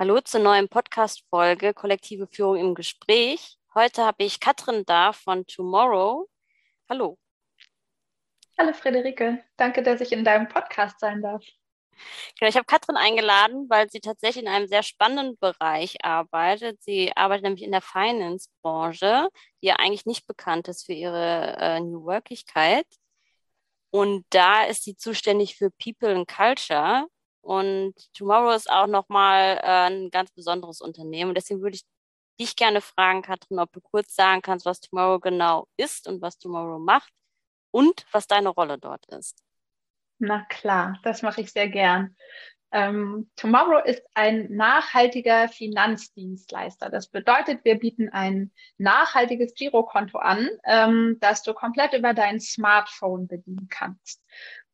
Hallo zur neuen Podcast-Folge Kollektive Führung im Gespräch. Heute habe ich Katrin da von Tomorrow. Hallo. Hallo Friederike, danke, dass ich in deinem Podcast sein darf. Genau, ich habe Katrin eingeladen, weil sie tatsächlich in einem sehr spannenden Bereich arbeitet. Sie arbeitet nämlich in der Finance-Branche, die ja eigentlich nicht bekannt ist für ihre äh, New Workigkeit. Und da ist sie zuständig für People and Culture. Und Tomorrow ist auch nochmal äh, ein ganz besonderes Unternehmen. Deswegen würde ich dich gerne fragen, Katrin, ob du kurz sagen kannst, was Tomorrow genau ist und was Tomorrow macht und was deine Rolle dort ist. Na klar, das mache ich sehr gern. Ähm, Tomorrow ist ein nachhaltiger Finanzdienstleister. Das bedeutet, wir bieten ein nachhaltiges Girokonto an, ähm, das du komplett über dein Smartphone bedienen kannst.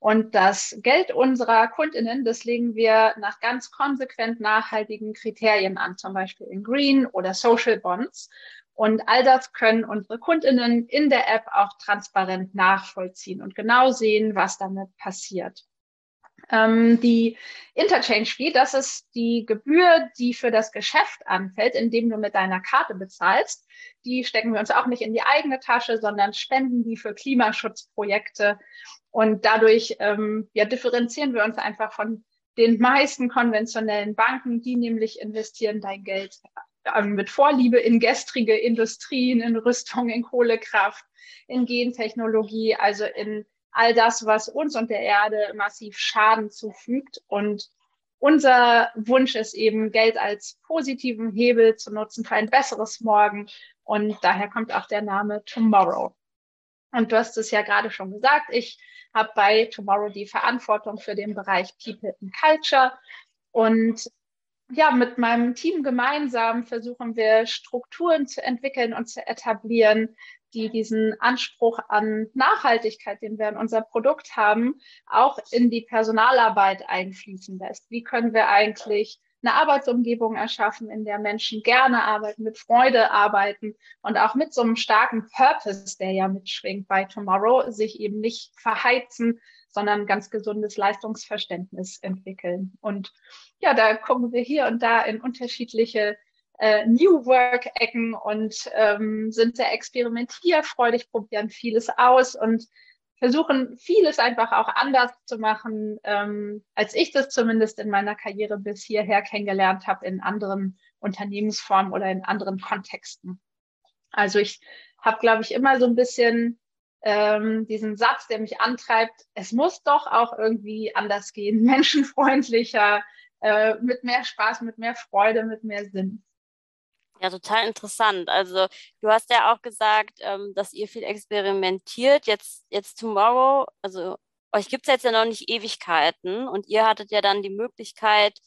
Und das Geld unserer Kundinnen, das legen wir nach ganz konsequent nachhaltigen Kriterien an, zum Beispiel in Green oder Social Bonds. Und all das können unsere Kundinnen in der App auch transparent nachvollziehen und genau sehen, was damit passiert. Ähm, die Interchange Fee, das ist die Gebühr, die für das Geschäft anfällt, indem du mit deiner Karte bezahlst. Die stecken wir uns auch nicht in die eigene Tasche, sondern spenden die für Klimaschutzprojekte und dadurch ähm, ja, differenzieren wir uns einfach von den meisten konventionellen Banken, die nämlich investieren dein Geld ähm, mit Vorliebe in gestrige Industrien, in Rüstung, in Kohlekraft, in Gentechnologie, also in all das, was uns und der Erde massiv Schaden zufügt. Und unser Wunsch ist eben, Geld als positiven Hebel zu nutzen für ein besseres Morgen. Und daher kommt auch der Name Tomorrow. Und du hast es ja gerade schon gesagt, ich habe bei Tomorrow die Verantwortung für den Bereich People and Culture. Und ja, mit meinem Team gemeinsam versuchen wir Strukturen zu entwickeln und zu etablieren, die diesen Anspruch an Nachhaltigkeit, den wir in unser Produkt haben, auch in die Personalarbeit einfließen lässt. Wie können wir eigentlich eine Arbeitsumgebung erschaffen, in der Menschen gerne arbeiten, mit Freude arbeiten und auch mit so einem starken Purpose, der ja mitschwingt bei Tomorrow, sich eben nicht verheizen, sondern ganz gesundes Leistungsverständnis entwickeln. Und ja, da gucken wir hier und da in unterschiedliche äh, New Work-Ecken und ähm, sind sehr experimentierfreudig, probieren vieles aus und versuchen, vieles einfach auch anders zu machen, ähm, als ich das zumindest in meiner Karriere bis hierher kennengelernt habe in anderen Unternehmensformen oder in anderen Kontexten. Also ich habe, glaube ich, immer so ein bisschen ähm, diesen Satz, der mich antreibt, es muss doch auch irgendwie anders gehen, menschenfreundlicher, äh, mit mehr Spaß, mit mehr Freude, mit mehr Sinn. Ja, total interessant. Also du hast ja auch gesagt, ähm, dass ihr viel experimentiert. Jetzt, jetzt Tomorrow, also euch gibt es jetzt ja noch nicht Ewigkeiten und ihr hattet ja dann die Möglichkeit,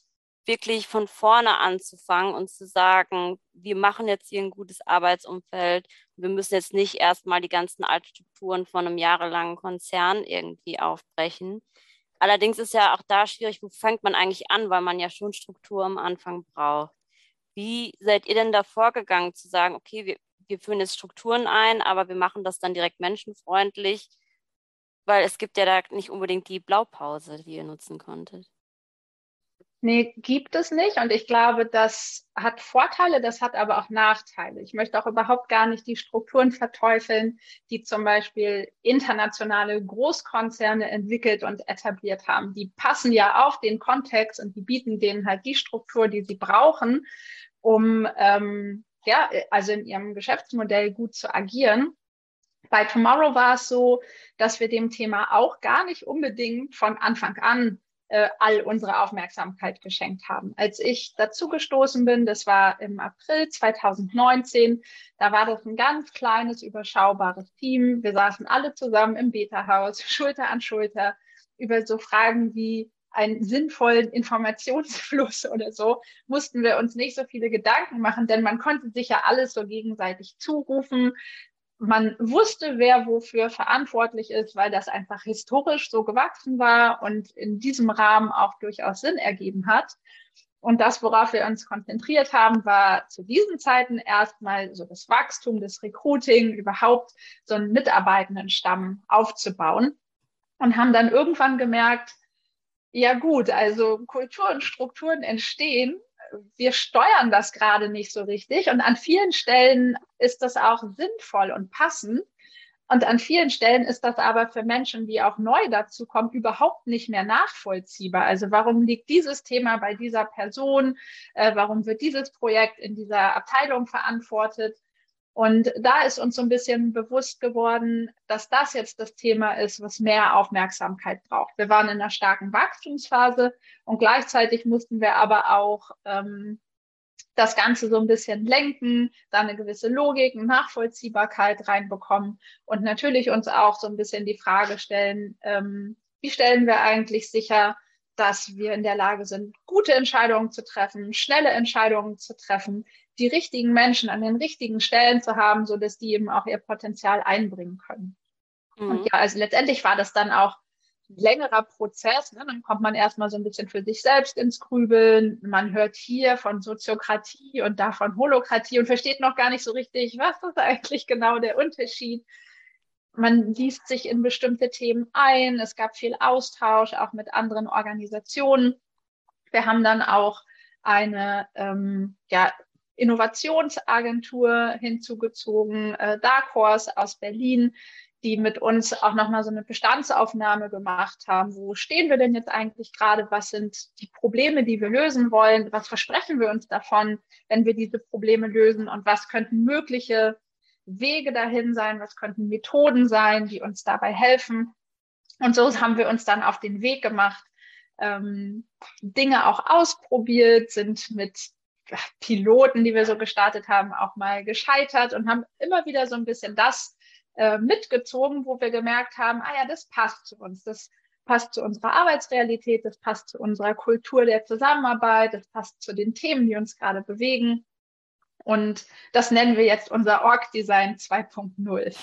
wirklich von vorne anzufangen und zu sagen, wir machen jetzt hier ein gutes Arbeitsumfeld. Wir müssen jetzt nicht erstmal die ganzen Altstrukturen von einem jahrelangen Konzern irgendwie aufbrechen. Allerdings ist ja auch da schwierig, wo fängt man eigentlich an, weil man ja schon Struktur am Anfang braucht. Wie seid ihr denn da vorgegangen, zu sagen, okay, wir, wir führen jetzt Strukturen ein, aber wir machen das dann direkt menschenfreundlich, weil es gibt ja da nicht unbedingt die Blaupause, die ihr nutzen konntet. Nee, gibt es nicht. Und ich glaube, das hat Vorteile, das hat aber auch Nachteile. Ich möchte auch überhaupt gar nicht die Strukturen verteufeln, die zum Beispiel internationale Großkonzerne entwickelt und etabliert haben. Die passen ja auf den Kontext und die bieten denen halt die Struktur, die sie brauchen, um ähm, ja, also in ihrem Geschäftsmodell gut zu agieren. Bei Tomorrow war es so, dass wir dem Thema auch gar nicht unbedingt von Anfang an äh, all unsere Aufmerksamkeit geschenkt haben. Als ich dazugestoßen bin, das war im April 2019, da war das ein ganz kleines, überschaubares Team. Wir saßen alle zusammen im Beta-Haus, Schulter an Schulter, über so Fragen wie einen sinnvollen Informationsfluss oder so, mussten wir uns nicht so viele Gedanken machen, denn man konnte sich ja alles so gegenseitig zurufen man wusste, wer wofür verantwortlich ist, weil das einfach historisch so gewachsen war und in diesem Rahmen auch durchaus Sinn ergeben hat. Und das, worauf wir uns konzentriert haben, war zu diesen Zeiten erstmal so das Wachstum, das Recruiting, überhaupt so einen Mitarbeitendenstamm aufzubauen und haben dann irgendwann gemerkt, ja gut, also Kultur und Strukturen entstehen, wir steuern das gerade nicht so richtig. Und an vielen Stellen ist das auch sinnvoll und passend. Und an vielen Stellen ist das aber für Menschen, die auch neu dazu kommen, überhaupt nicht mehr nachvollziehbar. Also warum liegt dieses Thema bei dieser Person? Äh, warum wird dieses Projekt in dieser Abteilung verantwortet? Und da ist uns so ein bisschen bewusst geworden, dass das jetzt das Thema ist, was mehr Aufmerksamkeit braucht. Wir waren in einer starken Wachstumsphase und gleichzeitig mussten wir aber auch ähm, das Ganze so ein bisschen lenken, da eine gewisse Logik, und Nachvollziehbarkeit reinbekommen und natürlich uns auch so ein bisschen die Frage stellen, ähm, wie stellen wir eigentlich sicher, dass wir in der Lage sind, gute Entscheidungen zu treffen, schnelle Entscheidungen zu treffen, die richtigen Menschen an den richtigen Stellen zu haben, so dass die eben auch ihr Potenzial einbringen können. Mhm. Und ja, also letztendlich war das dann auch längerer Prozess. Ne? Dann kommt man erstmal so ein bisschen für sich selbst ins Grübeln. Man hört hier von Soziokratie und da von Holokratie und versteht noch gar nicht so richtig, was ist eigentlich genau der Unterschied. Man liest sich in bestimmte Themen ein. Es gab viel Austausch, auch mit anderen Organisationen. Wir haben dann auch eine ähm, ja, Innovationsagentur hinzugezogen, äh, Dark Horse aus Berlin, die mit uns auch nochmal so eine Bestandsaufnahme gemacht haben. Wo stehen wir denn jetzt eigentlich gerade? Was sind die Probleme, die wir lösen wollen? Was versprechen wir uns davon, wenn wir diese Probleme lösen? Und was könnten mögliche Wege dahin sein? Was könnten Methoden sein, die uns dabei helfen? Und so haben wir uns dann auf den Weg gemacht, ähm, Dinge auch ausprobiert, sind mit Piloten, die wir so gestartet haben, auch mal gescheitert und haben immer wieder so ein bisschen das äh, mitgezogen, wo wir gemerkt haben, ah ja, das passt zu uns, das passt zu unserer Arbeitsrealität, das passt zu unserer Kultur der Zusammenarbeit, das passt zu den Themen, die uns gerade bewegen. Und das nennen wir jetzt unser Org-Design 2.0.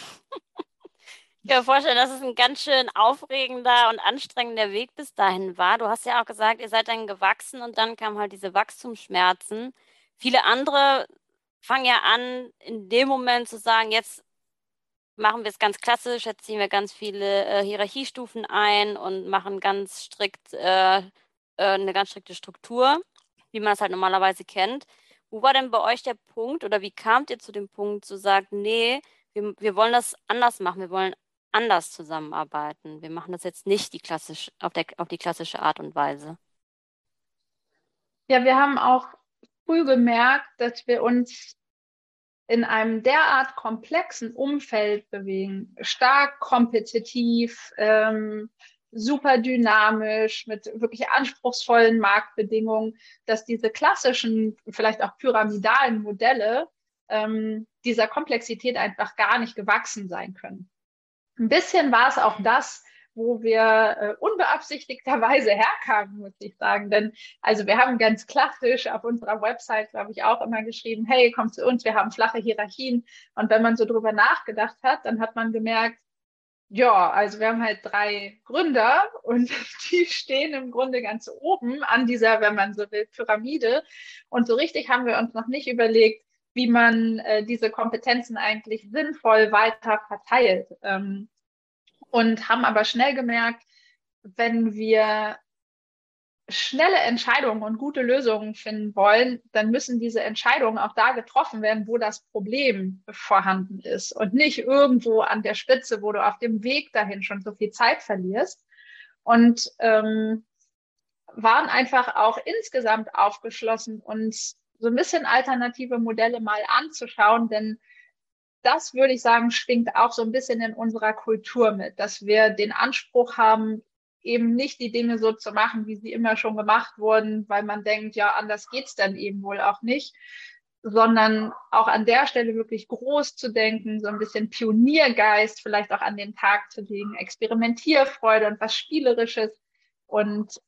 Ich kann mir vorstellen, dass es ein ganz schön aufregender und anstrengender Weg bis dahin war. Du hast ja auch gesagt, ihr seid dann gewachsen und dann kamen halt diese Wachstumsschmerzen. Viele andere fangen ja an, in dem Moment zu sagen, jetzt machen wir es ganz klassisch, jetzt ziehen wir ganz viele äh, Hierarchiestufen ein und machen ganz strikt äh, äh, eine ganz strikte Struktur, wie man es halt normalerweise kennt. Wo war denn bei euch der Punkt oder wie kamt ihr zu dem Punkt zu sagen, nee, wir, wir wollen das anders machen, wir wollen anders zusammenarbeiten. Wir machen das jetzt nicht die klassisch, auf, der, auf die klassische Art und Weise. Ja, wir haben auch früh gemerkt, dass wir uns in einem derart komplexen Umfeld bewegen, stark kompetitiv, ähm, super dynamisch, mit wirklich anspruchsvollen Marktbedingungen, dass diese klassischen, vielleicht auch pyramidalen Modelle ähm, dieser Komplexität einfach gar nicht gewachsen sein können. Ein bisschen war es auch das, wo wir äh, unbeabsichtigterweise herkamen, muss ich sagen. Denn also wir haben ganz klassisch auf unserer Website, glaube ich, auch immer geschrieben, hey, komm zu uns, wir haben flache Hierarchien. Und wenn man so drüber nachgedacht hat, dann hat man gemerkt, ja, also wir haben halt drei Gründer und die stehen im Grunde ganz oben an dieser, wenn man so will, Pyramide. Und so richtig haben wir uns noch nicht überlegt, wie man äh, diese Kompetenzen eigentlich sinnvoll weiter verteilt. Ähm, und haben aber schnell gemerkt, wenn wir schnelle Entscheidungen und gute Lösungen finden wollen, dann müssen diese Entscheidungen auch da getroffen werden, wo das Problem vorhanden ist und nicht irgendwo an der Spitze, wo du auf dem Weg dahin schon so viel Zeit verlierst. Und ähm, waren einfach auch insgesamt aufgeschlossen, uns so ein bisschen alternative Modelle mal anzuschauen, denn das würde ich sagen, schwingt auch so ein bisschen in unserer Kultur mit, dass wir den Anspruch haben, eben nicht die Dinge so zu machen, wie sie immer schon gemacht wurden, weil man denkt, ja, anders geht's dann eben wohl auch nicht, sondern auch an der Stelle wirklich groß zu denken, so ein bisschen Pioniergeist vielleicht auch an den Tag zu legen, Experimentierfreude und was Spielerisches und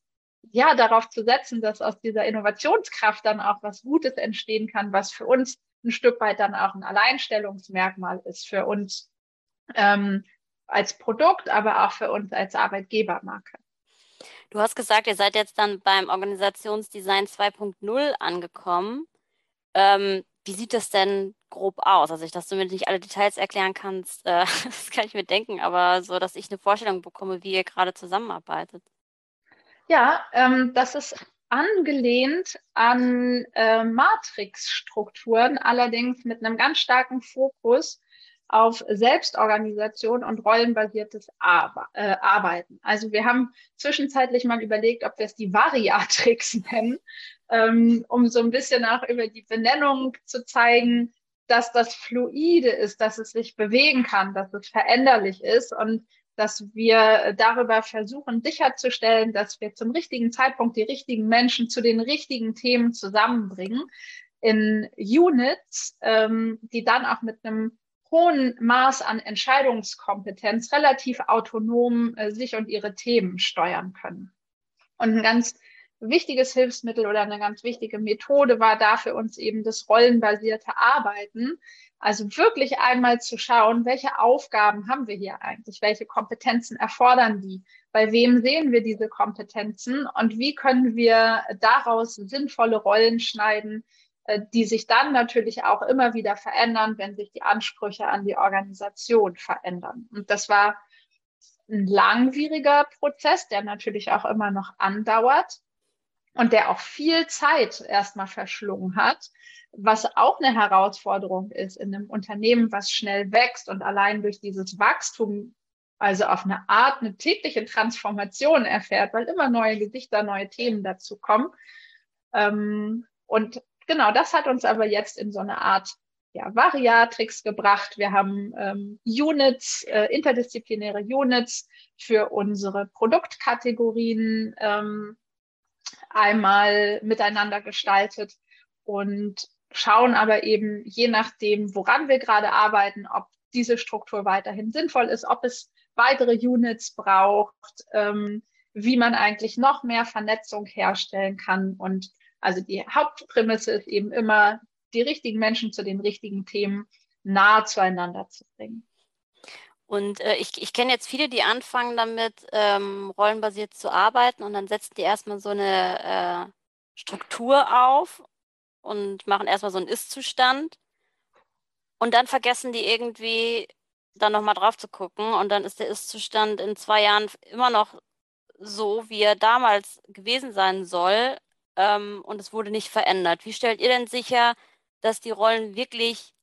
ja, darauf zu setzen, dass aus dieser Innovationskraft dann auch was Gutes entstehen kann, was für uns ein Stück weit dann auch ein Alleinstellungsmerkmal ist für uns ähm, als Produkt, aber auch für uns als Arbeitgebermarke. Du hast gesagt, ihr seid jetzt dann beim Organisationsdesign 2.0 angekommen. Ähm, wie sieht das denn grob aus? Also, ich, dass du mir nicht alle Details erklären kannst, äh, das kann ich mir denken, aber so, dass ich eine Vorstellung bekomme, wie ihr gerade zusammenarbeitet. Ja, ähm, das ist angelehnt an äh, Matrixstrukturen, allerdings mit einem ganz starken Fokus auf Selbstorganisation und rollenbasiertes Ar äh, Arbeiten. Also wir haben zwischenzeitlich mal überlegt, ob wir es die Variatrix nennen, ähm, um so ein bisschen auch über die Benennung zu zeigen, dass das fluide ist, dass es sich bewegen kann, dass es veränderlich ist und dass wir darüber versuchen sicherzustellen, dass wir zum richtigen Zeitpunkt die richtigen Menschen zu den richtigen Themen zusammenbringen in Units, ähm, die dann auch mit einem hohen Maß an Entscheidungskompetenz relativ autonom äh, sich und ihre Themen steuern können. Und ein ganz wichtiges Hilfsmittel oder eine ganz wichtige Methode war da für uns eben das rollenbasierte Arbeiten. Also wirklich einmal zu schauen, welche Aufgaben haben wir hier eigentlich? Welche Kompetenzen erfordern die? Bei wem sehen wir diese Kompetenzen? Und wie können wir daraus sinnvolle Rollen schneiden, äh, die sich dann natürlich auch immer wieder verändern, wenn sich die Ansprüche an die Organisation verändern. Und das war ein langwieriger Prozess, der natürlich auch immer noch andauert und der auch viel Zeit erstmal verschlungen hat, was auch eine Herausforderung ist in einem Unternehmen, was schnell wächst und allein durch dieses Wachstum also auf eine Art eine tägliche Transformation erfährt, weil immer neue Gesichter, neue Themen dazu kommen. Ähm, und genau, das hat uns aber jetzt in so eine Art ja, Variatrix gebracht. Wir haben ähm, Units, äh, interdisziplinäre Units für unsere Produktkategorien ähm, einmal miteinander gestaltet und schauen aber eben je nachdem, woran wir gerade arbeiten, ob diese Struktur weiterhin sinnvoll ist, ob es weitere Units braucht, ähm, wie man eigentlich noch mehr Vernetzung herstellen kann. Und also die Hauptprämisse ist eben immer, die richtigen Menschen zu den richtigen Themen nahe zueinander zu bringen. Und äh, ich, ich kenne jetzt viele, die anfangen damit, ähm, rollenbasiert zu arbeiten und dann setzen die erstmal so eine äh, Struktur auf und machen erstmal so einen Ist-Zustand. Und dann vergessen die irgendwie dann nochmal drauf zu gucken und dann ist der Ist-Zustand in zwei Jahren immer noch so, wie er damals gewesen sein soll ähm, und es wurde nicht verändert. Wie stellt ihr denn sicher, dass die Rollen wirklich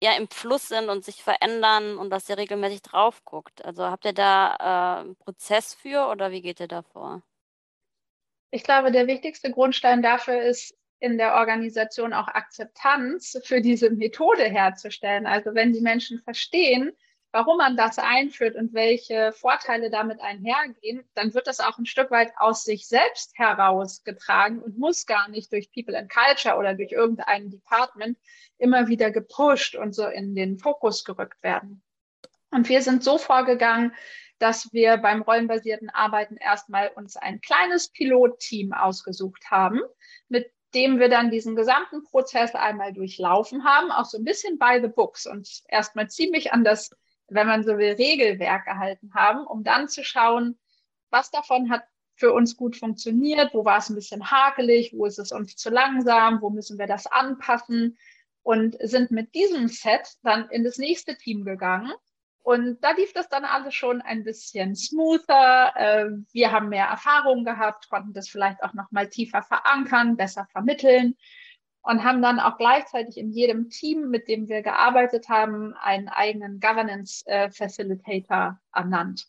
ja im Fluss sind und sich verändern und dass ihr regelmäßig drauf guckt? Also habt ihr da äh, einen Prozess für oder wie geht ihr da vor? Ich glaube, der wichtigste Grundstein dafür ist, in der Organisation auch Akzeptanz für diese Methode herzustellen. Also wenn die Menschen verstehen, warum man das einführt und welche Vorteile damit einhergehen, dann wird das auch ein Stück weit aus sich selbst herausgetragen und muss gar nicht durch People and Culture oder durch irgendein Department immer wieder gepusht und so in den Fokus gerückt werden. Und wir sind so vorgegangen, dass wir beim rollenbasierten Arbeiten erstmal uns ein kleines Pilotteam ausgesucht haben, mit dem wir dann diesen gesamten Prozess einmal durchlaufen haben, auch so ein bisschen by the books und erstmal ziemlich an das wenn man so will, Regelwerk gehalten haben, um dann zu schauen, was davon hat für uns gut funktioniert, wo war es ein bisschen hakelig, wo ist es uns zu langsam, wo müssen wir das anpassen und sind mit diesem Set dann in das nächste Team gegangen. Und da lief das dann alles schon ein bisschen smoother. Äh, wir haben mehr Erfahrung gehabt, konnten das vielleicht auch noch mal tiefer verankern, besser vermitteln und haben dann auch gleichzeitig in jedem Team, mit dem wir gearbeitet haben, einen eigenen Governance äh, Facilitator ernannt.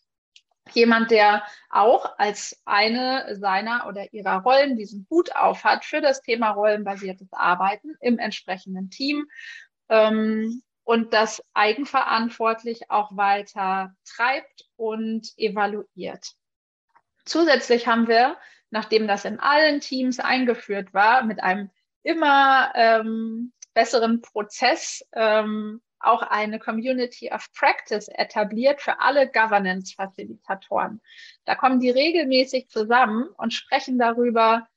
Jemand, der auch als eine seiner oder ihrer Rollen diesen Hut auf hat für das Thema rollenbasiertes Arbeiten im entsprechenden Team ähm, und das eigenverantwortlich auch weiter treibt und evaluiert. Zusätzlich haben wir, nachdem das in allen Teams eingeführt war, mit einem immer ähm, besseren Prozess ähm, auch eine Community of Practice etabliert für alle Governance-Facilitatoren. Da kommen die regelmäßig zusammen und sprechen darüber,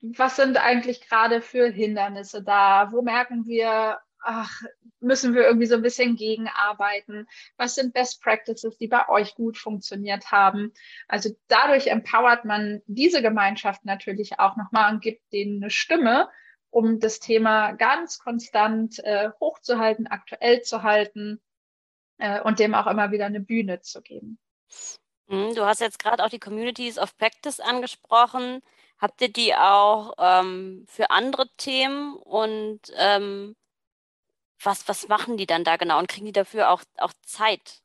was sind eigentlich gerade für Hindernisse da? Wo merken wir, ach, müssen wir irgendwie so ein bisschen gegenarbeiten? Was sind Best Practices, die bei euch gut funktioniert haben? Also dadurch empowert man diese Gemeinschaft natürlich auch nochmal und gibt denen eine Stimme, um das Thema ganz konstant äh, hochzuhalten, aktuell zu halten äh, und dem auch immer wieder eine Bühne zu geben. Mhm, du hast jetzt gerade auch die Communities of Practice angesprochen. Habt ihr die auch ähm, für andere Themen und ähm, was, was machen die dann da genau und kriegen die dafür auch, auch Zeit,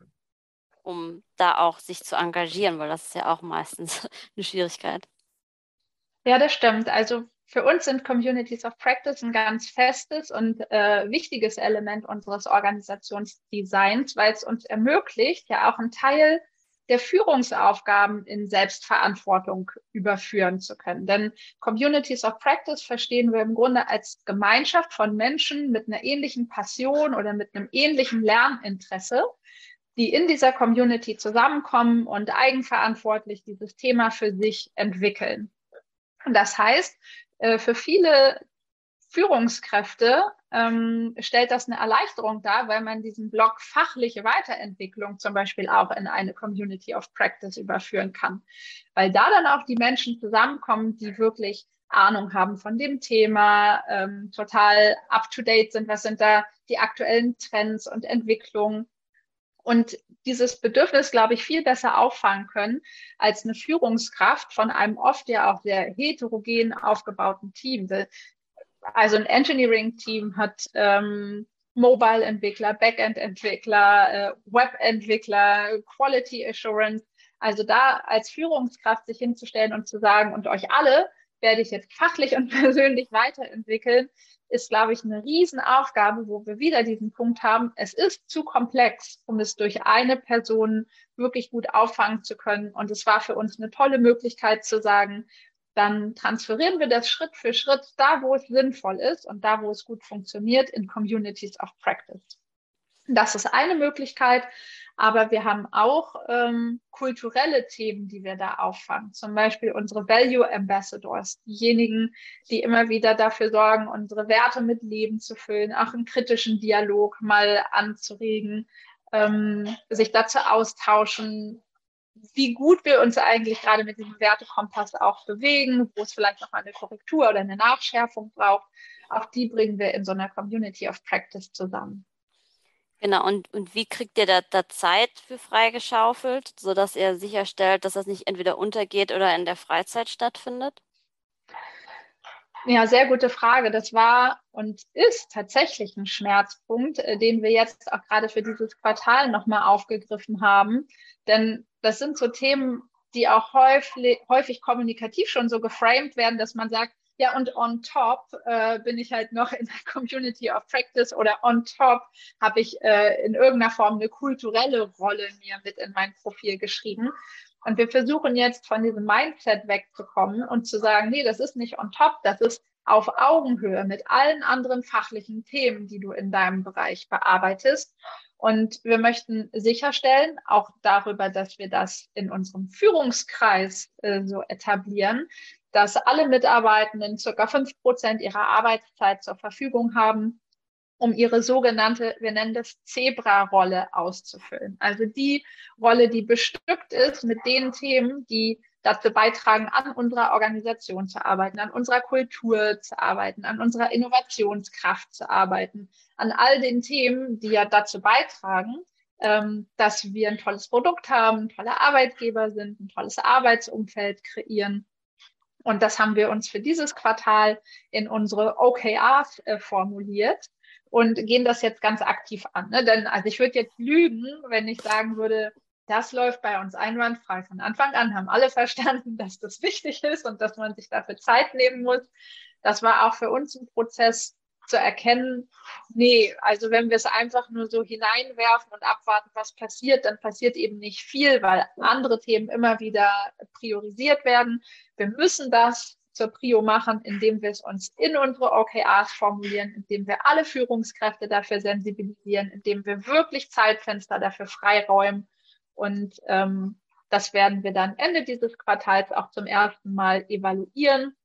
um da auch sich zu engagieren, weil das ist ja auch meistens eine Schwierigkeit. Ja, das stimmt. Also für uns sind Communities of Practice ein ganz festes und äh, wichtiges Element unseres Organisationsdesigns, weil es uns ermöglicht, ja auch einen Teil der Führungsaufgaben in Selbstverantwortung überführen zu können. Denn Communities of Practice verstehen wir im Grunde als Gemeinschaft von Menschen mit einer ähnlichen Passion oder mit einem ähnlichen Lerninteresse, die in dieser Community zusammenkommen und eigenverantwortlich dieses Thema für sich entwickeln. Und das heißt, äh, für viele Führungskräfte ähm, stellt das eine Erleichterung dar, weil man diesen Block fachliche Weiterentwicklung zum Beispiel auch in eine Community of Practice überführen kann. Weil da dann auch die Menschen zusammenkommen, die wirklich Ahnung haben von dem Thema, ähm, total up-to-date sind, was sind da die aktuellen Trends und Entwicklungen und dieses Bedürfnis, glaube ich, viel besser auffangen können als eine Führungskraft von einem oft ja auch sehr heterogen aufgebauten Team also ein Engineering-Team hat ähm, Mobile-Entwickler, Backend-Entwickler, äh, Web-Entwickler, Quality Assurance. Also da als Führungskraft sich hinzustellen und zu sagen, und euch alle werde ich jetzt fachlich und persönlich weiterentwickeln, ist, glaube ich, eine Riesenaufgabe, wo wir wieder diesen Punkt haben. Es ist zu komplex, um es durch eine Person wirklich gut auffangen zu können. Und es war für uns eine tolle Möglichkeit zu sagen, dann transferieren wir das Schritt für Schritt da, wo es sinnvoll ist und da, wo es gut funktioniert, in Communities of Practice. Das ist eine Möglichkeit, aber wir haben auch ähm, kulturelle Themen, die wir da auffangen. Zum Beispiel unsere Value Ambassadors, diejenigen, die immer wieder dafür sorgen, unsere Werte mit Leben zu füllen, auch einen kritischen Dialog mal anzuregen, ähm, sich dazu austauschen, wie gut wir uns eigentlich gerade mit diesem Wertekompass auch bewegen, wo es vielleicht noch mal eine Korrektur oder eine Nachschärfung braucht. Auch die bringen wir in so einer Community of Practice zusammen. Genau, und, und wie kriegt ihr da, da Zeit für freigeschaufelt, sodass ihr sicherstellt, dass das nicht entweder untergeht oder in der Freizeit stattfindet? Ja, sehr gute Frage. Das war und ist tatsächlich ein Schmerzpunkt, äh, den wir jetzt auch gerade für dieses Quartal nochmal aufgegriffen haben. Denn das sind so Themen, die auch häufig, häufig kommunikativ schon so geframed werden, dass man sagt, ja, und on top äh, bin ich halt noch in der Community of Practice oder on top habe ich äh, in irgendeiner Form eine kulturelle Rolle mir mit in mein Profil geschrieben. Und wir versuchen jetzt von diesem Mindset wegzukommen und zu sagen, nee, das ist nicht on top, das ist auf Augenhöhe mit allen anderen fachlichen Themen, die du in deinem Bereich bearbeitest. Und wir möchten sicherstellen, auch darüber, dass wir das in unserem Führungskreis äh, so etablieren, dass alle Mitarbeitenden circa fünf Prozent ihrer Arbeitszeit zur Verfügung haben, um ihre sogenannte, wir nennen das Zebra-Rolle auszufüllen. Also die Rolle, die bestückt ist mit den Themen, die dazu beitragen, an unserer Organisation zu arbeiten, an unserer Kultur zu arbeiten, an unserer Innovationskraft zu arbeiten, an all den Themen, die ja dazu beitragen, ähm, dass wir ein tolles Produkt haben, tolle Arbeitgeber sind, ein tolles Arbeitsumfeld kreieren und das haben wir uns für dieses Quartal in unsere OKRs äh, formuliert und gehen das jetzt ganz aktiv an. Ne? Denn also ich würde jetzt lügen, wenn ich sagen würde, das läuft bei uns einwandfrei. Von Anfang an haben alle verstanden, dass das wichtig ist und dass man sich dafür Zeit nehmen muss. Das war auch für uns ein Prozess, zu erkennen, nee, also wenn wir es einfach nur so hineinwerfen und abwarten, was passiert, dann passiert eben nicht viel, weil andere Themen immer wieder priorisiert werden. Wir müssen das zur Prio machen, indem wir es uns in unsere OKRs formulieren, indem wir alle Führungskräfte dafür sensibilisieren, indem wir wirklich Zeitfenster dafür freiräumen. Und ähm, das werden wir dann Ende dieses Quartals auch zum ersten Mal evaluieren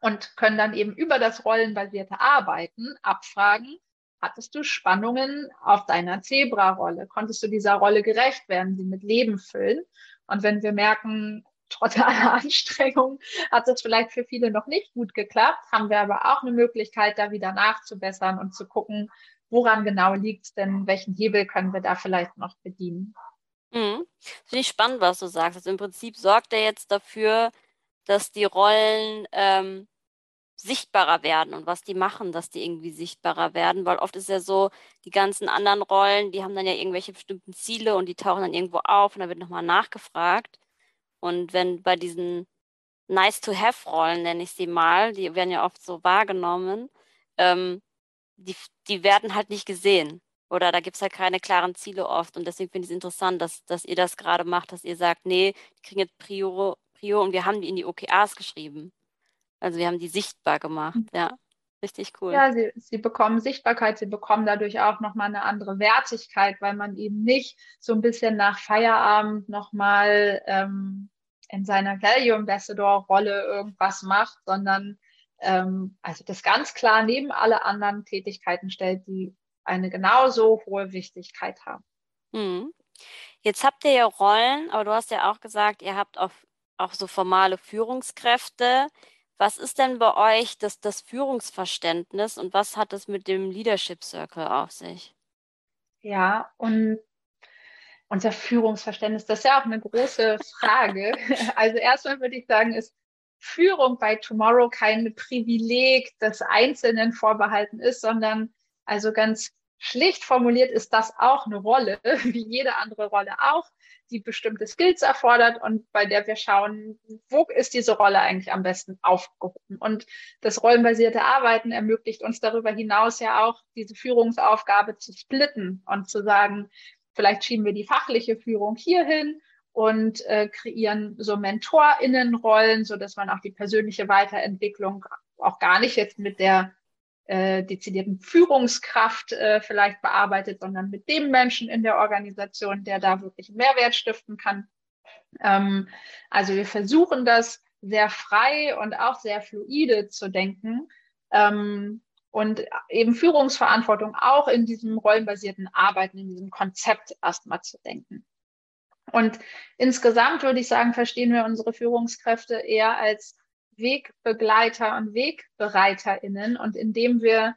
und können dann eben über das rollenbasierte Arbeiten abfragen, hattest du Spannungen auf deiner Zebra-Rolle? Konntest du dieser Rolle gerecht werden, sie mit Leben füllen? Und wenn wir merken, trotz aller Anstrengung hat es vielleicht für viele noch nicht gut geklappt, haben wir aber auch eine Möglichkeit, da wieder nachzubessern und zu gucken, woran genau liegt es denn, welchen Hebel können wir da vielleicht noch bedienen. Mhm. Finde ich spannend, was du sagst. Also im Prinzip sorgt er jetzt dafür, dass die Rollen ähm, sichtbarer werden und was die machen, dass die irgendwie sichtbarer werden, weil oft ist ja so, die ganzen anderen Rollen, die haben dann ja irgendwelche bestimmten Ziele und die tauchen dann irgendwo auf und da wird nochmal nachgefragt. Und wenn bei diesen Nice-to-Have-Rollen, nenne ich sie mal, die werden ja oft so wahrgenommen, ähm, die, die werden halt nicht gesehen. Oder da gibt es halt keine klaren Ziele oft. Und deswegen finde ich es interessant, dass, dass ihr das gerade macht, dass ihr sagt, nee, die kriegen jetzt Prio, Prio und wir haben die in die OKRs geschrieben. Also wir haben die sichtbar gemacht, mhm. ja. Richtig cool. Ja, sie, sie bekommen Sichtbarkeit, sie bekommen dadurch auch nochmal eine andere Wertigkeit, weil man eben nicht so ein bisschen nach Feierabend nochmal ähm, in seiner Value Ambassador-Rolle irgendwas macht, sondern ähm, also das ganz klar neben alle anderen Tätigkeiten stellt, die eine genauso hohe Wichtigkeit haben. Mhm. Jetzt habt ihr ja Rollen, aber du hast ja auch gesagt, ihr habt auch, auch so formale Führungskräfte. Was ist denn bei euch das, das Führungsverständnis und was hat es mit dem Leadership Circle auf sich? Ja, und unser Führungsverständnis, das ist ja auch eine große Frage. also erstmal würde ich sagen, ist Führung bei Tomorrow kein Privileg des Einzelnen vorbehalten ist, sondern also ganz schlicht formuliert ist das auch eine Rolle, wie jede andere Rolle auch die bestimmte Skills erfordert und bei der wir schauen, wo ist diese Rolle eigentlich am besten aufgehoben. Und das rollenbasierte Arbeiten ermöglicht uns darüber hinaus ja auch, diese Führungsaufgabe zu splitten und zu sagen, vielleicht schieben wir die fachliche Führung hierhin und äh, kreieren so MentorInnenrollen, so dass man auch die persönliche Weiterentwicklung auch gar nicht jetzt mit der äh, dezidierten Führungskraft äh, vielleicht bearbeitet, sondern mit dem Menschen in der Organisation, der da wirklich Mehrwert stiften kann. Ähm, also wir versuchen das sehr frei und auch sehr fluide zu denken ähm, und eben Führungsverantwortung auch in diesem rollenbasierten Arbeiten, in diesem Konzept erstmal zu denken. Und insgesamt würde ich sagen, verstehen wir unsere Führungskräfte eher als Wegbegleiter und WegbereiterInnen und indem wir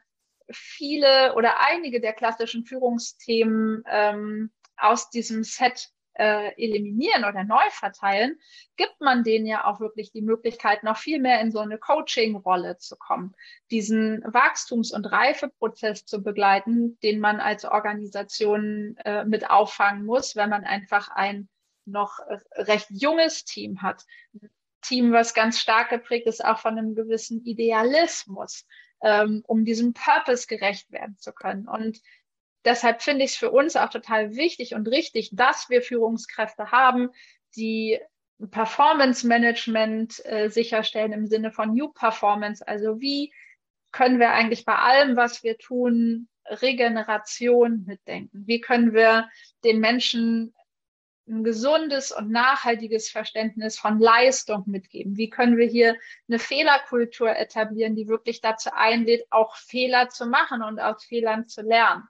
viele oder einige der klassischen Führungsthemen ähm, aus diesem Set äh, eliminieren oder neu verteilen, gibt man denen ja auch wirklich die Möglichkeit, noch viel mehr in so eine Coaching-Rolle zu kommen, diesen Wachstums- und Reifeprozess zu begleiten, den man als Organisation äh, mit auffangen muss, wenn man einfach ein noch recht junges Team hat. Team, was ganz stark geprägt ist, auch von einem gewissen Idealismus, ähm, um diesem Purpose gerecht werden zu können. Und deshalb finde ich es für uns auch total wichtig und richtig, dass wir Führungskräfte haben, die Performance Management äh, sicherstellen im Sinne von New Performance. Also wie können wir eigentlich bei allem, was wir tun, Regeneration mitdenken? Wie können wir den Menschen ein gesundes und nachhaltiges Verständnis von Leistung mitgeben? Wie können wir hier eine Fehlerkultur etablieren, die wirklich dazu einlädt, auch Fehler zu machen und aus Fehlern zu lernen?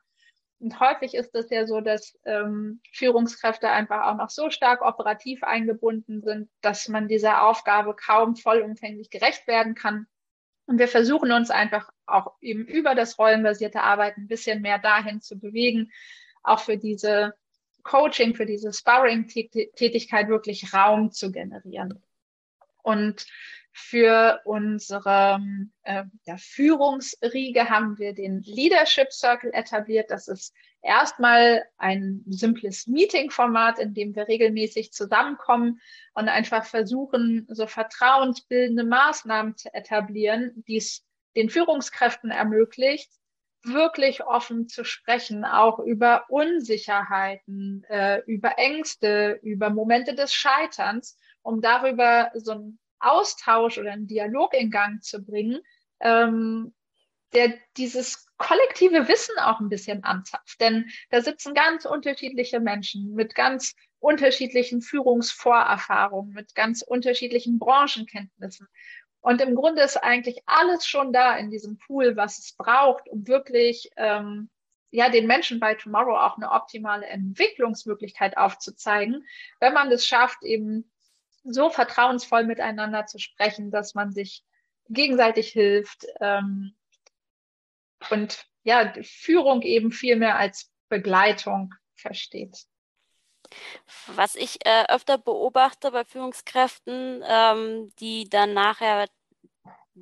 Und häufig ist es ja so, dass ähm, Führungskräfte einfach auch noch so stark operativ eingebunden sind, dass man dieser Aufgabe kaum vollumfänglich gerecht werden kann. Und wir versuchen uns einfach auch eben über das rollenbasierte Arbeiten ein bisschen mehr dahin zu bewegen, auch für diese Coaching, für diese Sparring-Tätigkeit wirklich Raum zu generieren. Und für unsere äh, ja, Führungsriege haben wir den Leadership Circle etabliert. Das ist erstmal ein simples Meeting-Format, in dem wir regelmäßig zusammenkommen und einfach versuchen, so vertrauensbildende Maßnahmen zu etablieren, die es den Führungskräften ermöglicht, wirklich offen zu sprechen, auch über Unsicherheiten, äh, über Ängste, über Momente des Scheiterns, um darüber so einen Austausch oder einen Dialog in Gang zu bringen, ähm, der dieses kollektive Wissen auch ein bisschen anzapft. Denn da sitzen ganz unterschiedliche Menschen mit ganz unterschiedlichen Führungsvorerfahrungen, mit ganz unterschiedlichen Branchenkenntnissen. Und im Grunde ist eigentlich alles schon da in diesem Pool, was es braucht, um wirklich ähm, ja den Menschen bei Tomorrow auch eine optimale Entwicklungsmöglichkeit aufzuzeigen, wenn man es schafft, eben so vertrauensvoll miteinander zu sprechen, dass man sich gegenseitig hilft ähm, und ja Führung eben viel mehr als Begleitung versteht. Was ich äh, öfter beobachte bei Führungskräften, ähm, die dann nachher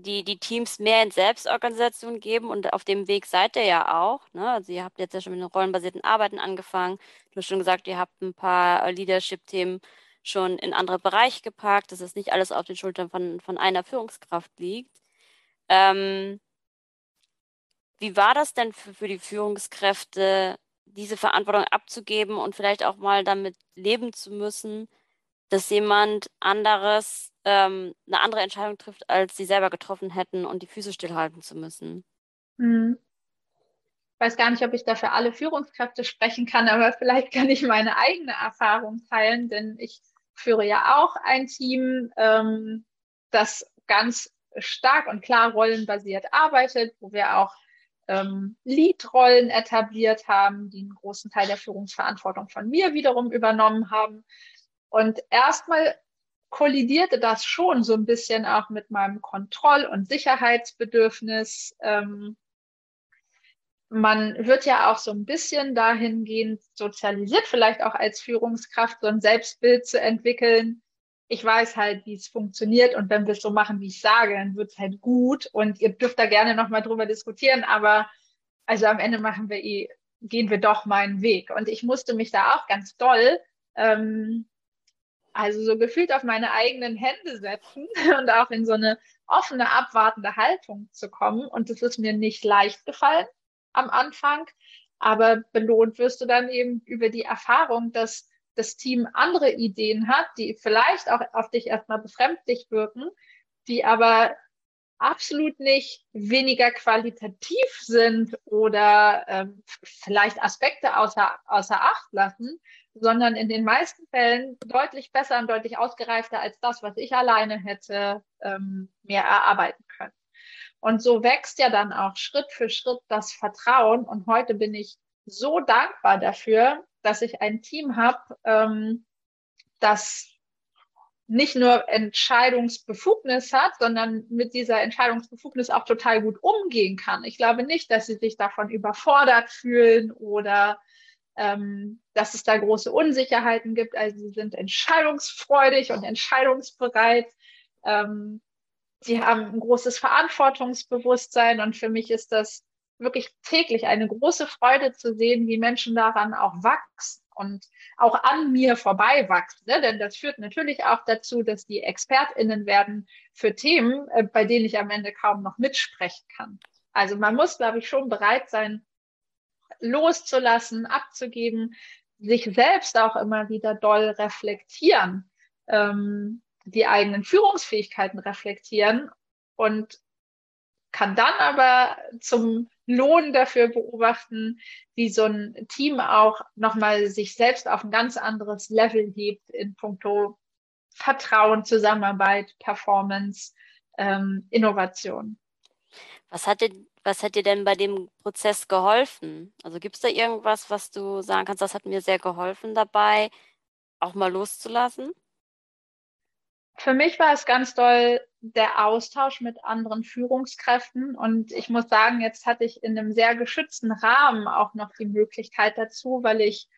die, die Teams mehr in Selbstorganisation geben und auf dem Weg seid ihr ja auch. Ne? Also ihr habt jetzt ja schon mit den rollenbasierten Arbeiten angefangen. Du hast schon gesagt, ihr habt ein paar äh, Leadership-Themen schon in andere Bereiche gepackt, dass es nicht alles auf den Schultern von, von einer Führungskraft liegt. Ähm, wie war das denn für, für die Führungskräfte, diese Verantwortung abzugeben und vielleicht auch mal damit leben zu müssen, dass jemand anderes ähm, eine andere Entscheidung trifft, als sie selber getroffen hätten und die Füße stillhalten zu müssen? Hm. Ich weiß gar nicht, ob ich da für alle Führungskräfte sprechen kann, aber vielleicht kann ich meine eigene Erfahrung teilen, denn ich führe ja auch ein Team, ähm, das ganz stark und klar rollenbasiert arbeitet, wo wir auch ähm, Lead-Rollen etabliert haben, die einen großen Teil der Führungsverantwortung von mir wiederum übernommen haben. Und erstmal kollidierte das schon so ein bisschen auch mit meinem Kontroll- und Sicherheitsbedürfnis. Ähm, man wird ja auch so ein bisschen dahingehend sozialisiert, vielleicht auch als Führungskraft so ein Selbstbild zu entwickeln. Ich weiß halt, wie es funktioniert und wenn wir es so machen, wie ich sage, dann wird es halt gut und ihr dürft da gerne nochmal drüber diskutieren, aber also am Ende machen wir eh, gehen wir doch meinen Weg. Und ich musste mich da auch ganz doll ähm, also so gefühlt auf meine eigenen Hände setzen und auch in so eine offene, abwartende Haltung zu kommen. Und das ist mir nicht leicht gefallen am Anfang, aber belohnt wirst du dann eben über die Erfahrung, dass das Team andere Ideen hat, die vielleicht auch auf dich erstmal befremdlich wirken, die aber absolut nicht weniger qualitativ sind oder ähm, vielleicht Aspekte außer, außer Acht lassen, sondern in den meisten Fällen deutlich besser und deutlich ausgereifter als das, was ich alleine hätte ähm, mir erarbeiten können. Und so wächst ja dann auch Schritt für Schritt das Vertrauen. Und heute bin ich so dankbar dafür, dass ich ein Team habe, ähm, das nicht nur Entscheidungsbefugnis hat, sondern mit dieser Entscheidungsbefugnis auch total gut umgehen kann. Ich glaube nicht, dass sie sich davon überfordert fühlen oder ähm, dass es da große Unsicherheiten gibt. Also sie sind entscheidungsfreudig und entscheidungsbereit. Ähm, sie haben ein großes Verantwortungsbewusstsein und für mich ist das wirklich täglich eine große Freude zu sehen, wie Menschen daran auch wachsen und auch an mir vorbei wachsen. Ne? Denn das führt natürlich auch dazu, dass die ExpertInnen werden für Themen, äh, bei denen ich am Ende kaum noch mitsprechen kann. Also man muss, glaube ich, schon bereit sein, loszulassen, abzugeben, sich selbst auch immer wieder doll reflektieren, ähm, die eigenen Führungsfähigkeiten reflektieren und kann dann aber zum Lohn dafür beobachten, wie so ein Team auch nochmal sich selbst auf ein ganz anderes Level hebt in puncto Vertrauen, Zusammenarbeit, Performance, ähm, Innovation. Was hat denn was hat dir denn bei dem Prozess geholfen? Also gibt es da irgendwas, was du sagen kannst, das hat mir sehr geholfen dabei, auch mal loszulassen? Für mich war es ganz doll der Austausch mit anderen Führungskräften. Und ich muss sagen, jetzt hatte ich in einem sehr geschützten Rahmen auch noch die Möglichkeit dazu, weil ich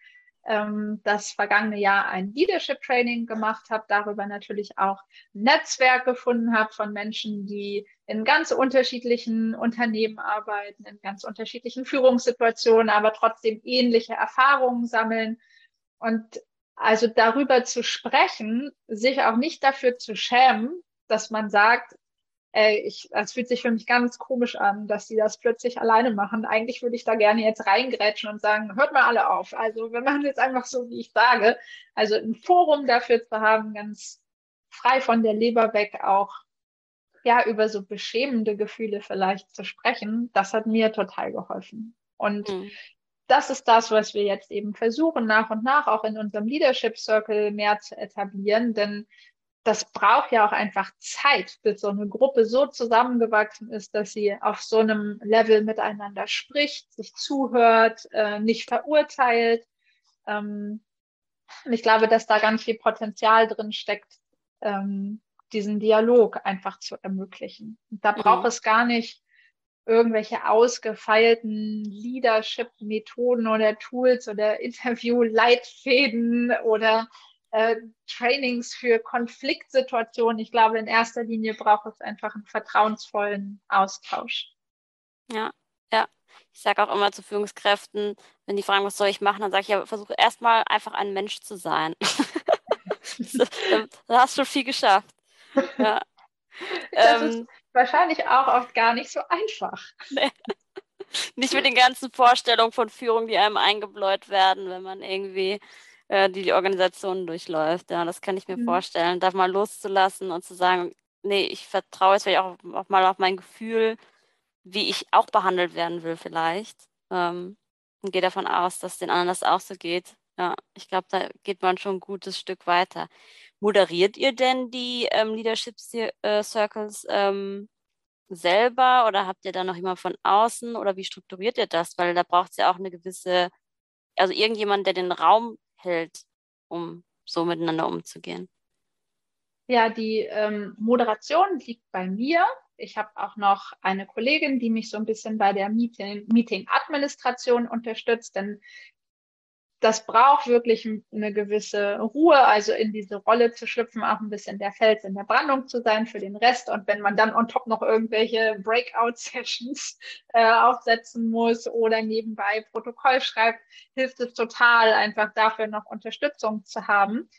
ähm, das vergangene Jahr ein Leadership Training gemacht habe, darüber natürlich auch Netzwerk gefunden habe von Menschen, die in ganz unterschiedlichen Unternehmen arbeiten, in ganz unterschiedlichen Führungssituationen, aber trotzdem ähnliche Erfahrungen sammeln. Und also darüber zu sprechen, sich auch nicht dafür zu schämen, dass man sagt, ey, ich, es fühlt sich für mich ganz komisch an, dass die das plötzlich alleine machen. Eigentlich würde ich da gerne jetzt reingrätschen und sagen, hört mal alle auf. Also wir machen jetzt einfach so, wie ich sage. Also ein Forum dafür zu haben, ganz frei von der Leber weg auch, ja, über so beschämende Gefühle vielleicht zu sprechen, das hat mir total geholfen. Und mhm. Das ist das, was wir jetzt eben versuchen, nach und nach auch in unserem Leadership Circle mehr zu etablieren, denn das braucht ja auch einfach Zeit, bis so eine Gruppe so zusammengewachsen ist, dass sie auf so einem Level miteinander spricht, sich zuhört, äh, nicht verurteilt. Ähm, und ich glaube, dass da ganz viel Potenzial drin steckt, ähm, diesen Dialog einfach zu ermöglichen. Und da braucht mhm. es gar nicht irgendwelche ausgefeilten Leadership-Methoden oder Tools oder Interview-Leitfäden oder äh, Trainings für Konfliktsituationen. Ich glaube, in erster Linie braucht es einfach einen vertrauensvollen Austausch. Ja, ja. Ich sage auch immer zu Führungskräften, wenn die fragen, was soll ich machen, dann sage ich ja, versuche erstmal einfach ein Mensch zu sein. da hast du schon viel geschafft. Ja. Das ähm, ist wahrscheinlich auch oft gar nicht so einfach. Nee. Nicht mit den ganzen Vorstellungen von Führung, die einem eingebläut werden, wenn man irgendwie äh, die, die Organisation durchläuft. Ja, das kann ich mir mhm. vorstellen. Da mal loszulassen und zu sagen, nee, ich vertraue jetzt vielleicht auch, auch mal auf mein Gefühl, wie ich auch behandelt werden will vielleicht. Ähm, und gehe davon aus, dass den anderen das auch so geht. Ja, ich glaube, da geht man schon ein gutes Stück weiter. Moderiert ihr denn die ähm, Leadership äh, Circles ähm, selber oder habt ihr da noch jemand von außen oder wie strukturiert ihr das? Weil da braucht es ja auch eine gewisse, also irgendjemand, der den Raum hält, um so miteinander umzugehen. Ja, die ähm, Moderation liegt bei mir. Ich habe auch noch eine Kollegin, die mich so ein bisschen bei der Meeting-Administration unterstützt, denn das braucht wirklich eine gewisse Ruhe, also in diese Rolle zu schlüpfen, auch ein bisschen der Fels in der Brandung zu sein für den Rest. Und wenn man dann on top noch irgendwelche Breakout-Sessions äh, aufsetzen muss oder nebenbei Protokoll schreibt, hilft es total, einfach dafür noch Unterstützung zu haben.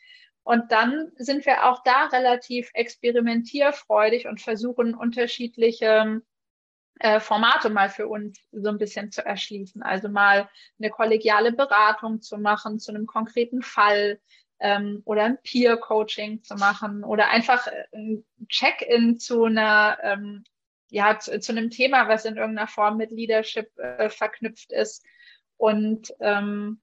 Und dann sind wir auch da relativ experimentierfreudig und versuchen unterschiedliche äh, Formate mal für uns so ein bisschen zu erschließen. Also mal eine kollegiale Beratung zu machen zu einem konkreten Fall ähm, oder ein Peer-Coaching zu machen oder einfach ein Check-in zu einer ähm, ja, zu, zu, einem Thema, was in irgendeiner Form mit Leadership äh, verknüpft ist. Und ähm,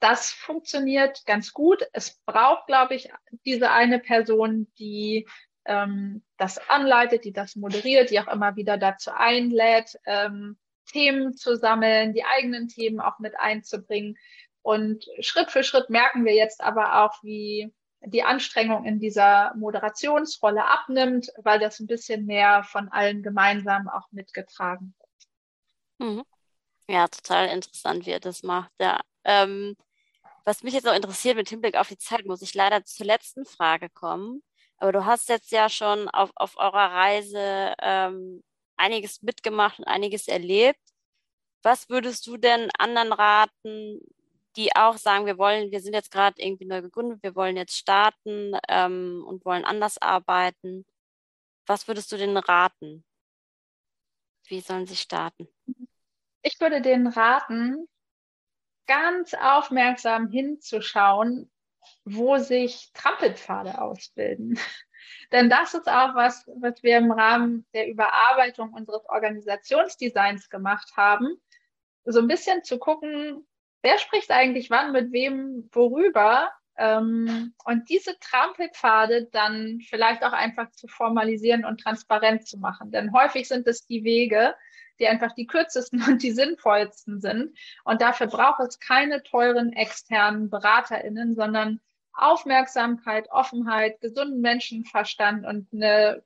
das funktioniert ganz gut. Es braucht, glaube ich, diese eine Person, die ähm, das anleitet, die das moderiert, die auch immer wieder dazu einlädt, ähm, Themen zu sammeln, die eigenen Themen auch mit einzubringen. Und Schritt für Schritt merken wir jetzt aber auch, wie die Anstrengung in dieser Moderationsrolle abnimmt, weil das ein bisschen mehr von allen gemeinsam auch mitgetragen wird. Mhm. Ja, total interessant, wie er das macht. Ja. Ähm, was mich jetzt noch interessiert mit Hinblick auf die Zeit, muss ich leider zur letzten Frage kommen. Aber du hast jetzt ja schon auf, auf eurer Reise ähm, einiges mitgemacht und einiges erlebt. Was würdest du denn anderen raten, die auch sagen, wir wollen, wir sind jetzt gerade irgendwie neu gegründet, wir wollen jetzt starten ähm, und wollen anders arbeiten? Was würdest du denen raten? Wie sollen sie starten? Ich würde denen raten, ganz aufmerksam hinzuschauen, wo sich Trampelpfade ausbilden. Denn das ist auch was, was wir im Rahmen der Überarbeitung unseres Organisationsdesigns gemacht haben. So ein bisschen zu gucken, wer spricht eigentlich wann mit wem worüber ähm, und diese Trampelpfade dann vielleicht auch einfach zu formalisieren und transparent zu machen. Denn häufig sind es die Wege, die einfach die kürzesten und die sinnvollsten sind. Und dafür braucht es keine teuren externen BeraterInnen, sondern Aufmerksamkeit, Offenheit, gesunden Menschenverstand und eine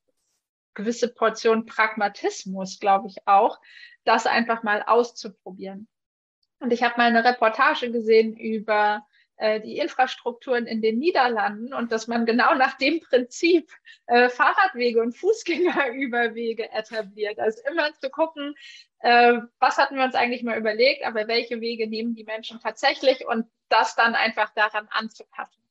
gewisse Portion Pragmatismus, glaube ich auch, das einfach mal auszuprobieren. Und ich habe mal eine Reportage gesehen über die Infrastrukturen in den Niederlanden und dass man genau nach dem Prinzip äh, Fahrradwege und Fußgängerüberwege etabliert. Also immer zu gucken, äh, was hatten wir uns eigentlich mal überlegt, aber welche Wege nehmen die Menschen tatsächlich und das dann einfach daran anzupassen.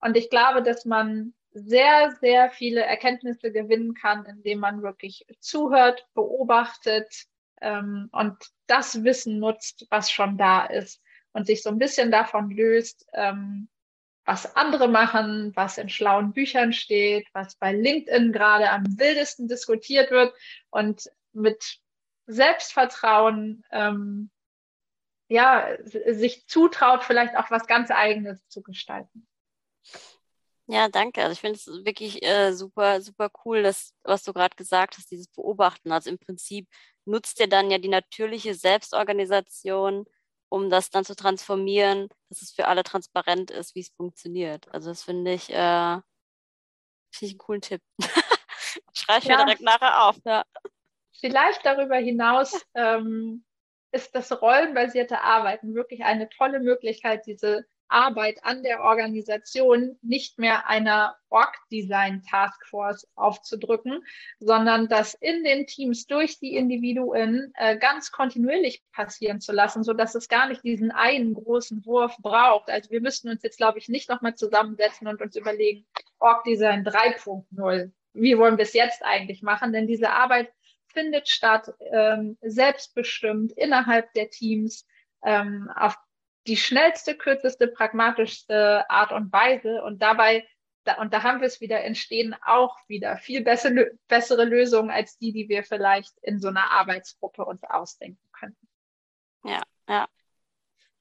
Und ich glaube, dass man sehr, sehr viele Erkenntnisse gewinnen kann, indem man wirklich zuhört, beobachtet ähm, und das Wissen nutzt, was schon da ist und sich so ein bisschen davon löst, ähm, was andere machen, was in schlauen Büchern steht, was bei LinkedIn gerade am wildesten diskutiert wird und mit Selbstvertrauen ähm, ja, sich zutraut, vielleicht auch was ganz Eigenes zu gestalten. Ja, danke. Also ich finde es wirklich äh, super, super cool, dass, was du gerade gesagt hast, dieses Beobachten. Also im Prinzip nutzt ihr dann ja die natürliche Selbstorganisation um das dann zu transformieren, dass es für alle transparent ist, wie es funktioniert. Also das finde ich, äh, find ich einen coolen Tipp. Schreibe ich ja. mir direkt nachher auf. Ja. vielleicht darüber hinaus ähm, ist das rollenbasierte Arbeiten wirklich eine tolle Möglichkeit, diese Arbeit an der Organisation nicht mehr einer Org-Design-Taskforce aufzudrücken, sondern das in den Teams durch die Individuen äh, ganz kontinuierlich passieren zu lassen, so dass es gar nicht diesen einen großen Wurf braucht. Also wir müssten uns jetzt, glaube ich, nicht nochmal zusammensetzen und uns überlegen, Org-Design 3.0. Wie wollen wir es jetzt eigentlich machen? Denn diese Arbeit findet statt, ähm, selbstbestimmt innerhalb der Teams, ähm, auf die schnellste, kürzeste, pragmatischste Art und Weise. Und dabei, da, und da haben wir es wieder, entstehen auch wieder viel bessere, bessere Lösungen als die, die wir vielleicht in so einer Arbeitsgruppe uns ausdenken könnten. Ja, ja.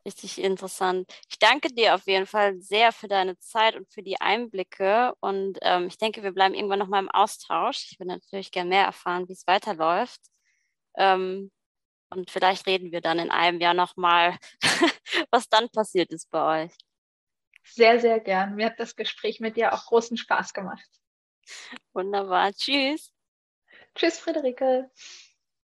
Richtig interessant. Ich danke dir auf jeden Fall sehr für deine Zeit und für die Einblicke. Und ähm, ich denke, wir bleiben irgendwann nochmal im Austausch. Ich würde natürlich gerne mehr erfahren, wie es weiterläuft. Ähm, und vielleicht reden wir dann in einem Jahr nochmal, was dann passiert ist bei euch. Sehr, sehr gern. Mir hat das Gespräch mit dir auch großen Spaß gemacht. Wunderbar. Tschüss. Tschüss, Friederike.